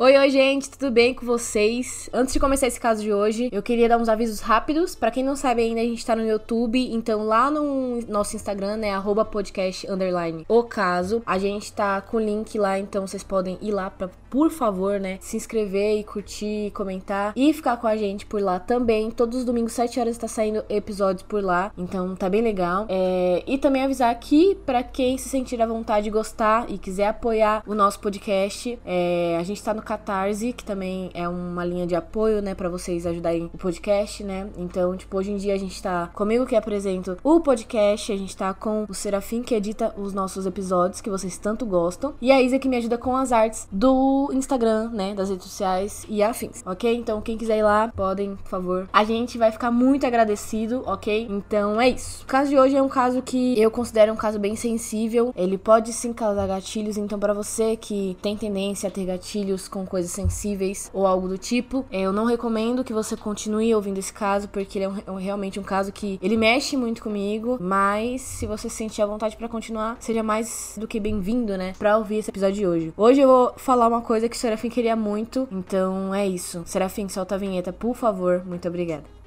Oi, oi, gente, tudo bem com vocês? Antes de começar esse caso de hoje, eu queria dar uns avisos rápidos. Para quem não sabe ainda, a gente tá no YouTube, então lá no nosso Instagram, né, podcast underline o caso. A gente tá com o link lá, então vocês podem ir lá pra, por favor, né, se inscrever e curtir, comentar e ficar com a gente por lá também. Todos os domingos, 7 horas, tá saindo episódios por lá, então tá bem legal. É... E também avisar aqui, para quem se sentir à vontade de gostar e quiser apoiar o nosso podcast, é... a gente tá no Catarse, que também é uma linha de apoio, né, para vocês ajudarem o podcast, né? Então, tipo, hoje em dia a gente tá comigo que apresento o podcast, a gente tá com o Serafim que edita os nossos episódios que vocês tanto gostam, e a Isa que me ajuda com as artes do Instagram, né, das redes sociais e afins, ok? Então, quem quiser ir lá, podem, por favor. A gente vai ficar muito agradecido, ok? Então é isso. O caso de hoje é um caso que eu considero um caso bem sensível. Ele pode sim causar gatilhos, então para você que tem tendência a ter gatilhos com com coisas sensíveis ou algo do tipo. É, eu não recomendo que você continue ouvindo esse caso, porque ele é, um, é realmente um caso que ele mexe muito comigo, mas se você sentir a vontade para continuar, seja mais do que bem-vindo, né, pra ouvir esse episódio de hoje. Hoje eu vou falar uma coisa que o Serafim queria muito, então é isso. Serafim, solta a vinheta, por favor. Muito obrigada.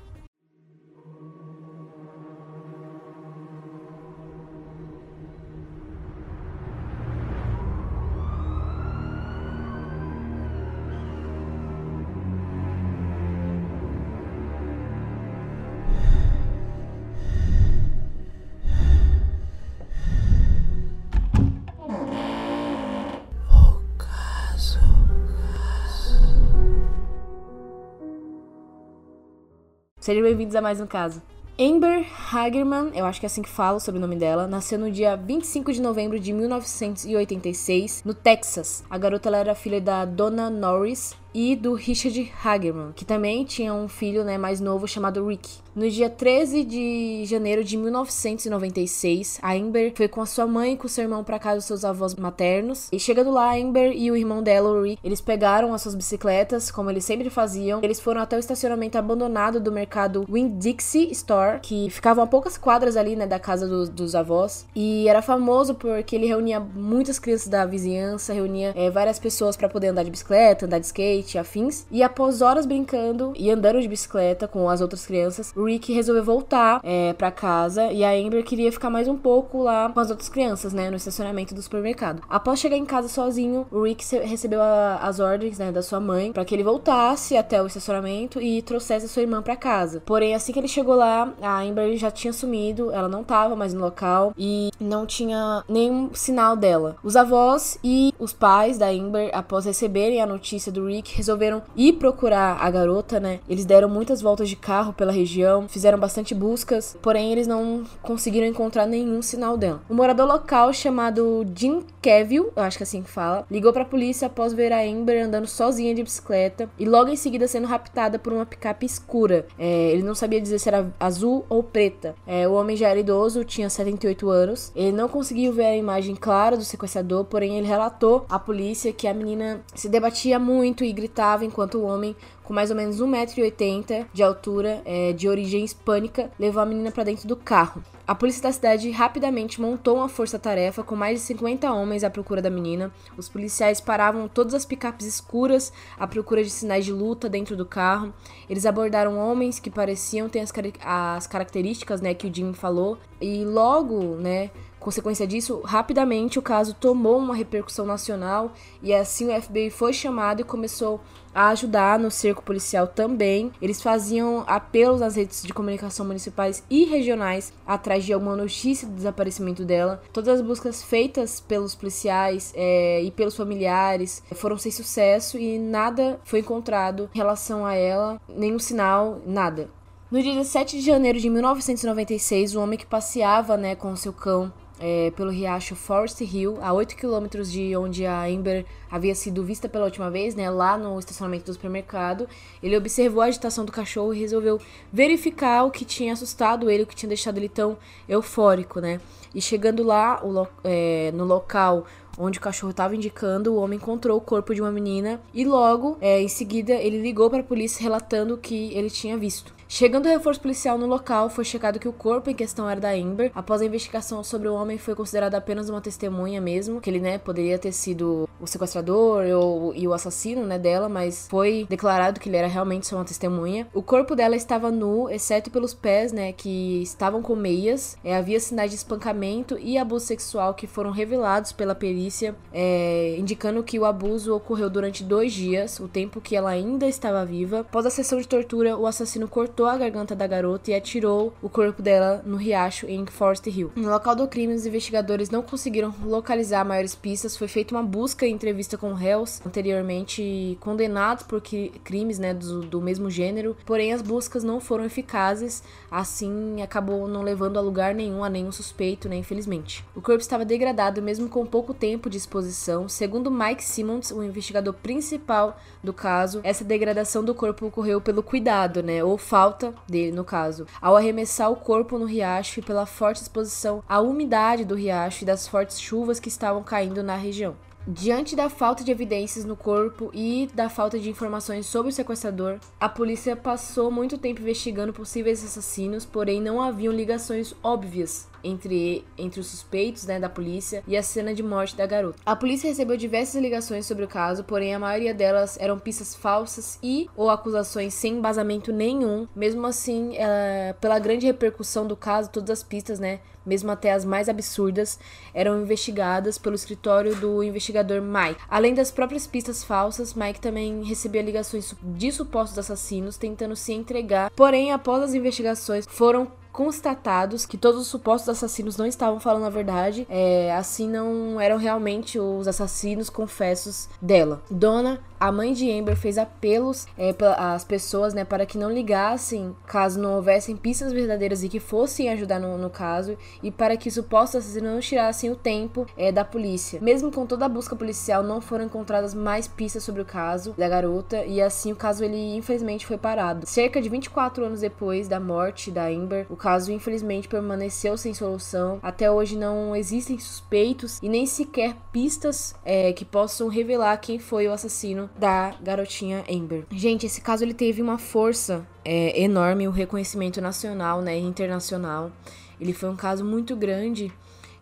Sejam bem-vindos a mais um caso. Amber Hagerman, eu acho que é assim que falo sobre o nome dela, nasceu no dia 25 de novembro de 1986, no Texas. A garota era filha da Donna Norris e do Richard Hagerman, que também tinha um filho né, mais novo chamado Rick. No dia 13 de janeiro de 1996, a Amber foi com a sua mãe e com seu irmão para casa dos seus avós maternos. E chegando lá, a Amber e o irmão dela, o Rick, eles pegaram as suas bicicletas, como eles sempre faziam. Eles foram até o estacionamento abandonado do mercado Winn-Dixie Store, que ficava a poucas quadras ali, né, da casa do, dos avós. E era famoso porque ele reunia muitas crianças da vizinhança, reunia é, várias pessoas para poder andar de bicicleta, andar de skate, afins. E após horas brincando e andando de bicicleta com as outras crianças, Rick resolveu voltar é, para casa e a Amber queria ficar mais um pouco lá com as outras crianças, né, no estacionamento do supermercado. Após chegar em casa sozinho, o Rick recebeu a, as ordens, né, da sua mãe para que ele voltasse até o estacionamento e trouxesse a sua irmã para casa. Porém, assim que ele chegou lá, a Amber já tinha sumido, ela não tava mais no local e não tinha nenhum sinal dela. Os avós e os pais da Amber, após receberem a notícia do Rick, resolveram ir procurar a garota, né? Eles deram muitas voltas de carro pela região fizeram bastante buscas, porém eles não conseguiram encontrar nenhum sinal dela. Um morador local chamado Jim Keville, eu acho que é assim que fala, ligou para a polícia após ver a Amber andando sozinha de bicicleta e logo em seguida sendo raptada por uma picape escura. É, ele não sabia dizer se era azul ou preta. É, o homem já era idoso, tinha 78 anos. Ele não conseguiu ver a imagem clara do sequestrador, porém ele relatou à polícia que a menina se debatia muito e gritava enquanto o homem com mais ou menos 1,80m de altura, é, de origem hispânica, levou a menina para dentro do carro. A polícia da cidade rapidamente montou uma força-tarefa com mais de 50 homens à procura da menina. Os policiais paravam todas as picapes escuras à procura de sinais de luta dentro do carro. Eles abordaram homens que pareciam ter as, car as características né, que o Jim falou. E logo, né, Consequência disso, rapidamente o caso tomou uma repercussão nacional e assim o FBI foi chamado e começou a ajudar no cerco policial também. Eles faziam apelos nas redes de comunicação municipais e regionais atrás de alguma notícia do desaparecimento dela. Todas as buscas feitas pelos policiais é, e pelos familiares foram sem sucesso e nada foi encontrado em relação a ela, nenhum sinal, nada. No dia 17 de janeiro de 1996, o homem que passeava né, com seu cão é, pelo riacho Forest Hill, a 8 quilômetros de onde a Amber havia sido vista pela última vez, né, lá no estacionamento do supermercado. Ele observou a agitação do cachorro e resolveu verificar o que tinha assustado ele, o que tinha deixado ele tão eufórico, né. E chegando lá, o, é, no local onde o cachorro estava indicando, o homem encontrou o corpo de uma menina e logo, é, em seguida, ele ligou para a polícia relatando o que ele tinha visto. Chegando o reforço policial no local, foi checado que o corpo em questão era da Amber. Após a investigação sobre o homem, foi considerado apenas uma testemunha mesmo, que ele, né, poderia ter sido o sequestrador ou, e o assassino, né, dela, mas foi declarado que ele era realmente só uma testemunha. O corpo dela estava nu, exceto pelos pés, né, que estavam com meias. É, havia sinais de espancamento e abuso sexual que foram revelados pela perícia, é, indicando que o abuso ocorreu durante dois dias, o tempo que ela ainda estava viva. Após a sessão de tortura, o assassino cortou cortou a garganta da garota e atirou o corpo dela no riacho em Forest Hill. No local do crime, os investigadores não conseguiram localizar maiores pistas. Foi feita uma busca e entrevista com réus anteriormente condenados por crimes né, do, do mesmo gênero, porém as buscas não foram eficazes, assim acabou não levando a lugar nenhum a nenhum suspeito, né, infelizmente. O corpo estava degradado mesmo com pouco tempo de exposição. Segundo Mike Simmons, o investigador principal do caso, essa degradação do corpo ocorreu pelo cuidado, né, ou falta falta dele, no caso, ao arremessar o corpo no riacho e pela forte exposição à umidade do riacho e das fortes chuvas que estavam caindo na região. Diante da falta de evidências no corpo e da falta de informações sobre o sequestrador, a polícia passou muito tempo investigando possíveis assassinos, porém não haviam ligações óbvias entre, entre os suspeitos né, da polícia e a cena de morte da garota. A polícia recebeu diversas ligações sobre o caso, porém a maioria delas eram pistas falsas e ou acusações sem embasamento nenhum. Mesmo assim, é, pela grande repercussão do caso, todas as pistas, né, mesmo até as mais absurdas, eram investigadas pelo escritório do investigador Mike. Além das próprias pistas falsas, Mike também recebia ligações de supostos assassinos tentando se entregar. Porém, após as investigações, foram constatados que todos os supostos assassinos não estavam falando a verdade, é, assim não eram realmente os assassinos confessos dela. Donna a mãe de Amber fez apelos é, às pessoas, né, para que não ligassem caso não houvessem pistas verdadeiras e que fossem ajudar no, no caso, e para que supostos assassinos não tirassem o tempo é, da polícia. Mesmo com toda a busca policial, não foram encontradas mais pistas sobre o caso da garota, e assim o caso ele infelizmente foi parado. Cerca de 24 anos depois da morte da Amber, o caso infelizmente permaneceu sem solução. Até hoje não existem suspeitos e nem sequer pistas é, que possam revelar quem foi o assassino da garotinha Amber. Gente, esse caso ele teve uma força é, enorme, o um reconhecimento nacional, né, internacional. Ele foi um caso muito grande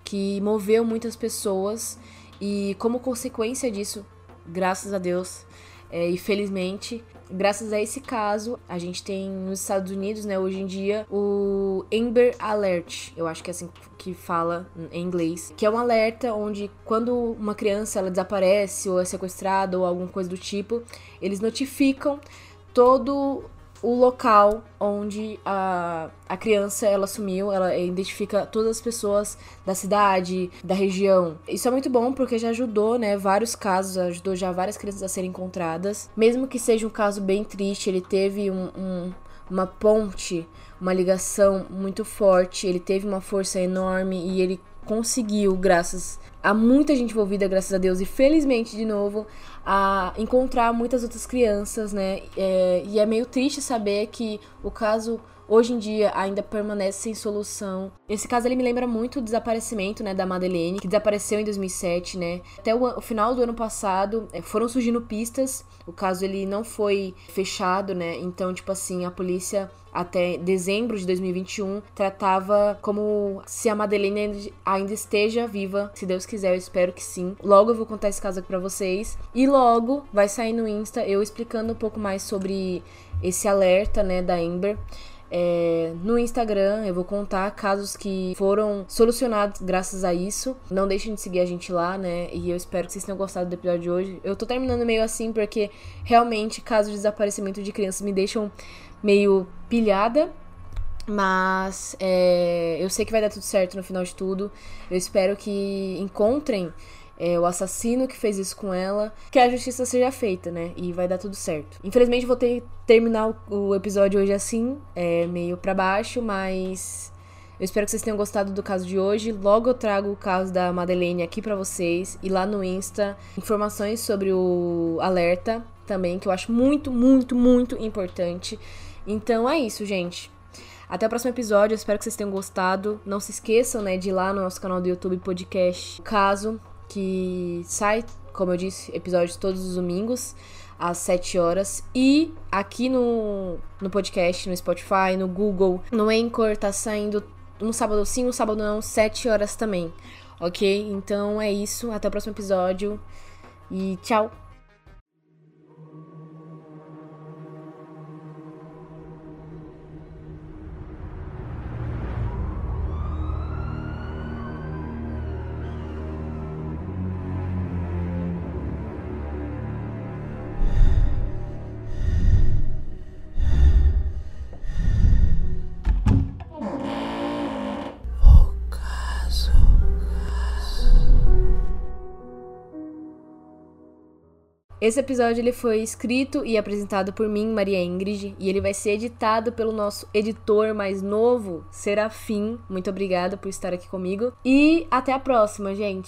que moveu muitas pessoas e como consequência disso, graças a Deus é, e felizmente, graças a esse caso, a gente tem nos Estados Unidos, né, hoje em dia, o Amber Alert. Eu acho que é assim que fala em inglês, que é um alerta onde quando uma criança ela desaparece ou é sequestrada ou alguma coisa do tipo, eles notificam todo o local onde a, a criança ela sumiu, ela identifica todas as pessoas da cidade, da região. Isso é muito bom porque já ajudou, né, vários casos, ajudou já várias crianças a serem encontradas. Mesmo que seja um caso bem triste, ele teve um, um, uma ponte, uma ligação muito forte, ele teve uma força enorme e ele conseguiu, graças a muita gente envolvida, graças a Deus, e felizmente, de novo, a encontrar muitas outras crianças, né? É, e é meio triste saber que o caso hoje em dia ainda permanece sem solução. Esse caso ele me lembra muito o desaparecimento, né, da Madeleine, que desapareceu em 2007, né? Até o, o final do ano passado é, foram surgindo pistas. O caso ele não foi fechado, né? Então, tipo assim, a polícia até dezembro de 2021 tratava como se a Madeleine ainda esteja viva, se Deus quiser, eu espero que sim. Logo eu vou contar esse caso aqui para vocês e logo vai sair no Insta eu explicando um pouco mais sobre esse alerta, né, da Amber. É, no Instagram eu vou contar casos que foram solucionados graças a isso. Não deixem de seguir a gente lá, né? E eu espero que vocês tenham gostado do episódio de hoje. Eu tô terminando meio assim porque realmente casos de desaparecimento de crianças me deixam meio pilhada. Mas é, eu sei que vai dar tudo certo no final de tudo. Eu espero que encontrem é, o assassino que fez isso com ela, que a justiça seja feita, né? E vai dar tudo certo. Infelizmente vou ter que terminar o, episódio hoje assim, é, meio para baixo, mas eu espero que vocês tenham gostado do caso de hoje. Logo eu trago o caso da Madeleine aqui para vocês e lá no Insta informações sobre o alerta também, que eu acho muito, muito, muito importante. Então é isso, gente. Até o próximo episódio, eu espero que vocês tenham gostado. Não se esqueçam, né, de ir lá no nosso canal do YouTube Podcast Caso que sai, como eu disse, episódios todos os domingos às 7 horas. E aqui no, no podcast, no Spotify, no Google, no Anchor, tá saindo um sábado sim, um sábado não, 7 horas também. Ok? Então é isso. Até o próximo episódio. E tchau! Esse episódio ele foi escrito e apresentado por mim, Maria Ingrid, e ele vai ser editado pelo nosso editor mais novo, Serafim. Muito obrigada por estar aqui comigo e até a próxima, gente.